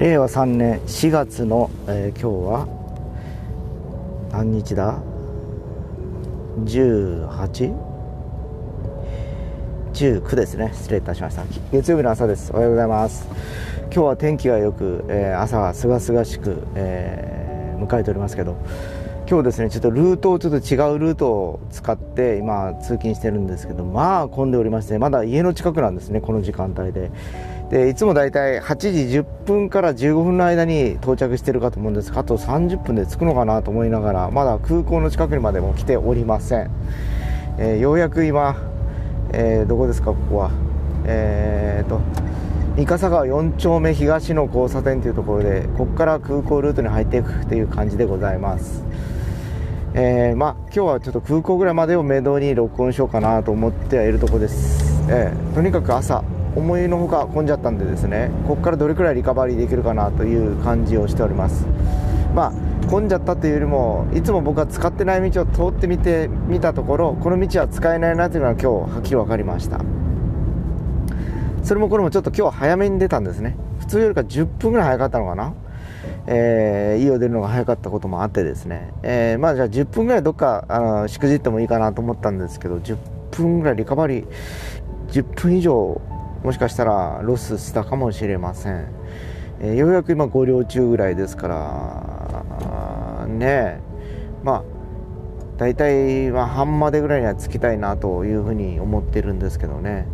令和3年4月の、えー、今日は何日だ？18?19 ですね。失礼いたしました。月曜日の朝です。おはようございます。今日は天気がよく、えー、朝はすがすがしく、えー、迎えておりますけど今日ですねちょっとルートをちょっと違うルートを使って今通勤してるんですけどまあ混んでおりましてまだ家の近くなんですねこの時間帯で。でいつもだいたい8時10分から15分の間に到着してるかと思うんですがあと30分で着くのかなと思いながらまだ空港の近くにまでも来ておりません、えー、ようやく今、えー、どこですかここは。えーと三笠川4丁目東の交差点というところでここから空港ルートに入っていくという感じでございます。えー、まあ、今日はちょっと空港ぐらいまでをめどに録音しようかなと思ってはいるところです、えー、とにかく朝思いのほか混んじゃったんでですね。ここからどれくらいリカバリーできるかなという感じをしております。まあ混んじゃったというよりもいつも僕は使ってない道を通ってみてみたところこの道は使えないなというのは今日はっきり分かりました。それもこれもちょっと今日は早めに出たんですね。普通よりか10分ぐらい早かったのかな。えー、家を出るのが早かったこともあってですね、えー、まあじゃあ10分ぐらいどっかあのしくじってもいいかなと思ったんですけど10分ぐらいリカバリー10分以上もしかしたらロスしたかもしれません、えー、ようやく今5両中ぐらいですからねまあ大体まあ半までぐらいには着きたいなというふうに思ってるんですけどね。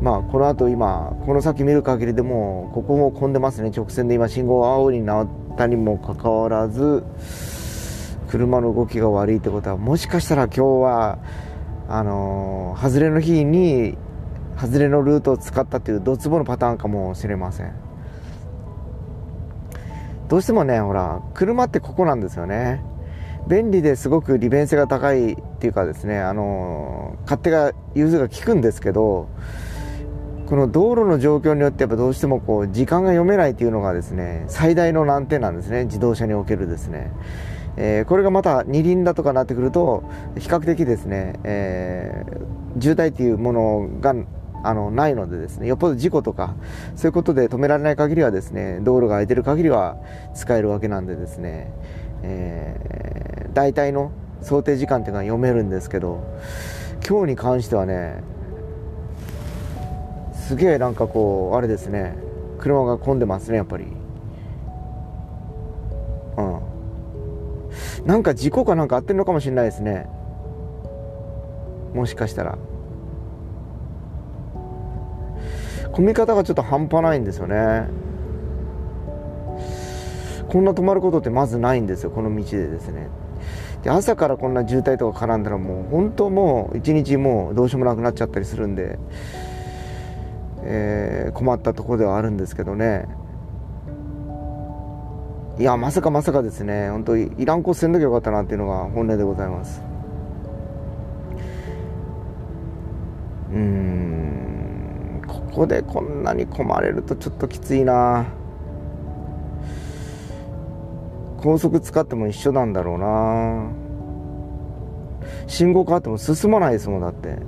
まあ、この後今この先見る限りでもここも混んでますね。直線で今信号青になったにもかかわらず車の動きが悪いってことはもしかしたら今日はあのー、外れの日に外れのルートを使ったというドツボのパターンかもしれません。どうしてもねほら車ってここなんですよね。便利ですごく利便性が高いっていうかですねあの勝手が融通が利くんですけどこの道路の状況によってやっぱどうしてもこう時間が読めないというのがですね最大の難点なんですね。自動車におけるですね、えー、これがまた二輪だとかなってくると比較的ですね、えー、渋滞っていうものがあのないのでですねよっぽど事故とかそういうことで止められない限りはですね道路が空いてる限りは使えるわけなんでですね、えー、大体の想定時間っていうのは読めるんですけど今日に関してはねすげえなんかこうあれですね。車が混んでますねやっぱり。うん。なんか事故かなんかあってるのかもしれないですね。もしかしたら。混み方がちょっと半端ないんですよね。こんな止まることってまずないんですよこの道でですね。で朝からこんな渋滞とか絡んだらもう本当もう一日もうどうしようもなくなっちゃったりするんで。えー、困ったところではあるんですけどね。いやまさかまさかですね。本当にいらんこせんどきゃよかったなっていうのが本音でございます。うんここでこんなに困れるとちょっときついな。高速使っても一緒なんだろうな。信号変わっても進まないですもんだって。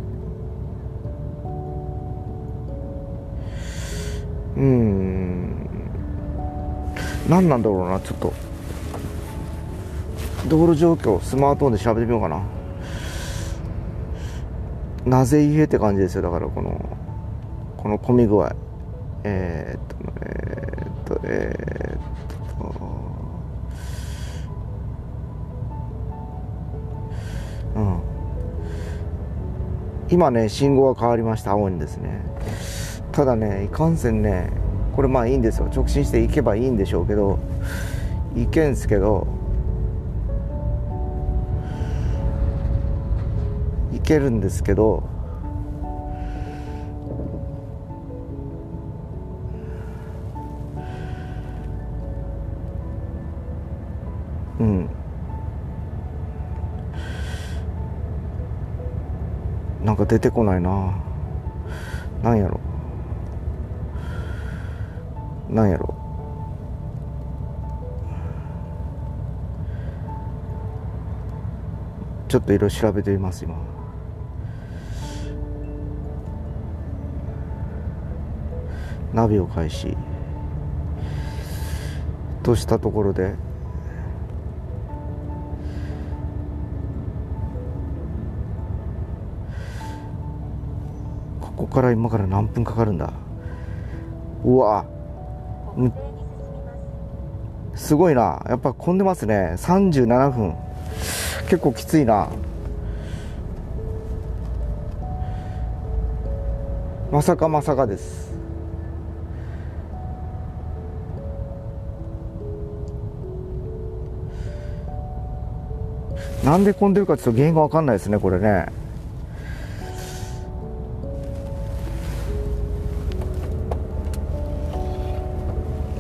うん。何なんだろうなちょっと。道路状況スマートフォンで調べてみようかな。なぜ家って感じですよだからこのこの混み具合。えー、っとえー、っとえー、っと。うん。今ね信号が変わりました青にですね。ただねいかんせんねこれまあいいんですよ。直進していけばいいんでしょうけどいけんすけどいけるんですけどうん。なんか出てこないな。なんやろ。なんやろ。ちょっといろいろ調べてみます今。ナビを開始。としたところで。ここから今から何分かかるんだ。うわ。すごいな。やっぱ混んでますね。37分。結構きついな。まさかまさかです。なんで混んでるかちょっと原因が分かんないですねこれね。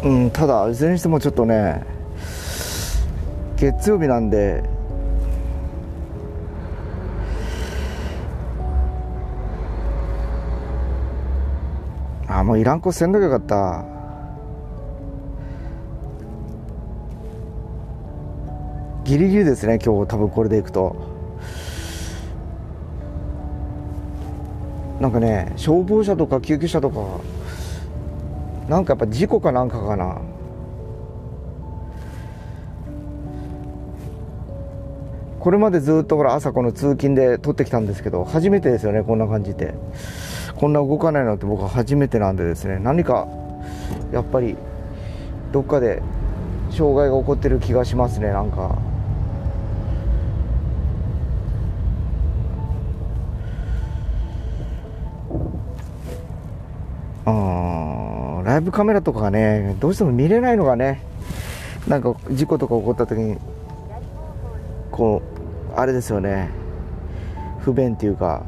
うんただいずれにしてもちょっとね月曜日なんであもういらんこせんどきゃよかった。ギリギリですね今日多分これでいくと。なんかね消防車とか救急車とかなんかやっぱ事故かなんかかな。これまでずっとほら朝この通勤で撮ってきたんですけど初めてですよねこんな感じで。こんな動かないのって僕は初めてなんでですね。何かやっぱりどっかで障害が起こってる気がしますねなんか。あライブカメラとかがねどうしても見れないのがねなんか事故とか起こった時にこうあれですよね。不便っていうか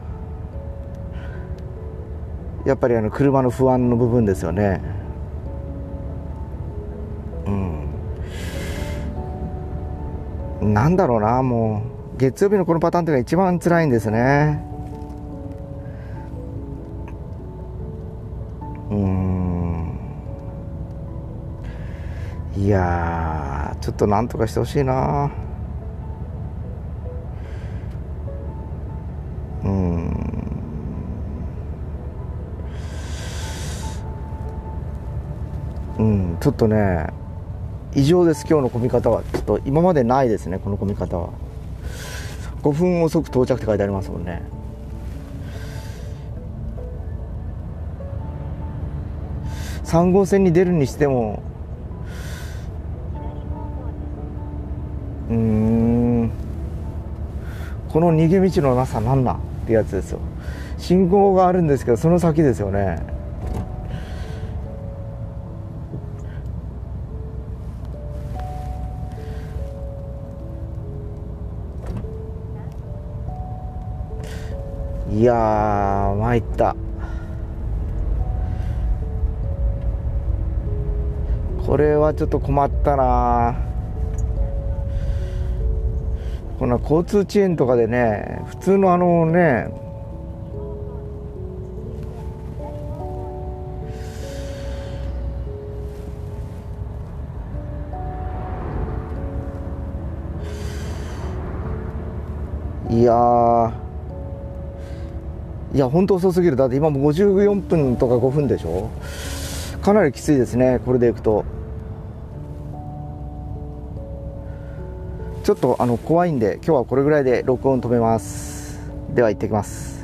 やっぱりあの車の不安の部分ですよね。うん。なんだろうなもう。月曜日のこのパターンっていうのが一番辛いんですね。いやちょっとなんとかしてほしいな。うん。うんちょっとね異常です今日の混み方は。ちょっと今までないですねこの混み方は。5分遅く到着って書いてありますもんね。3号線に出るにしてもうん。この逃げ道のなさなんなんってやつですよ。信号があるんですけどその先ですよね。いやー参った。これはちょっと困ったなこの交通遅延とかでね普通のあのねいやいや本当遅すぎる。だって今も54分とか5分でしょ？かなりきついですねこれでいくと。ちょっとあの怖いんで今日はこれぐらいで録音止めます。では行ってきます。